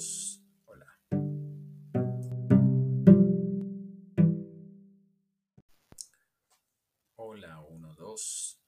Hola. Hola, 1, 2.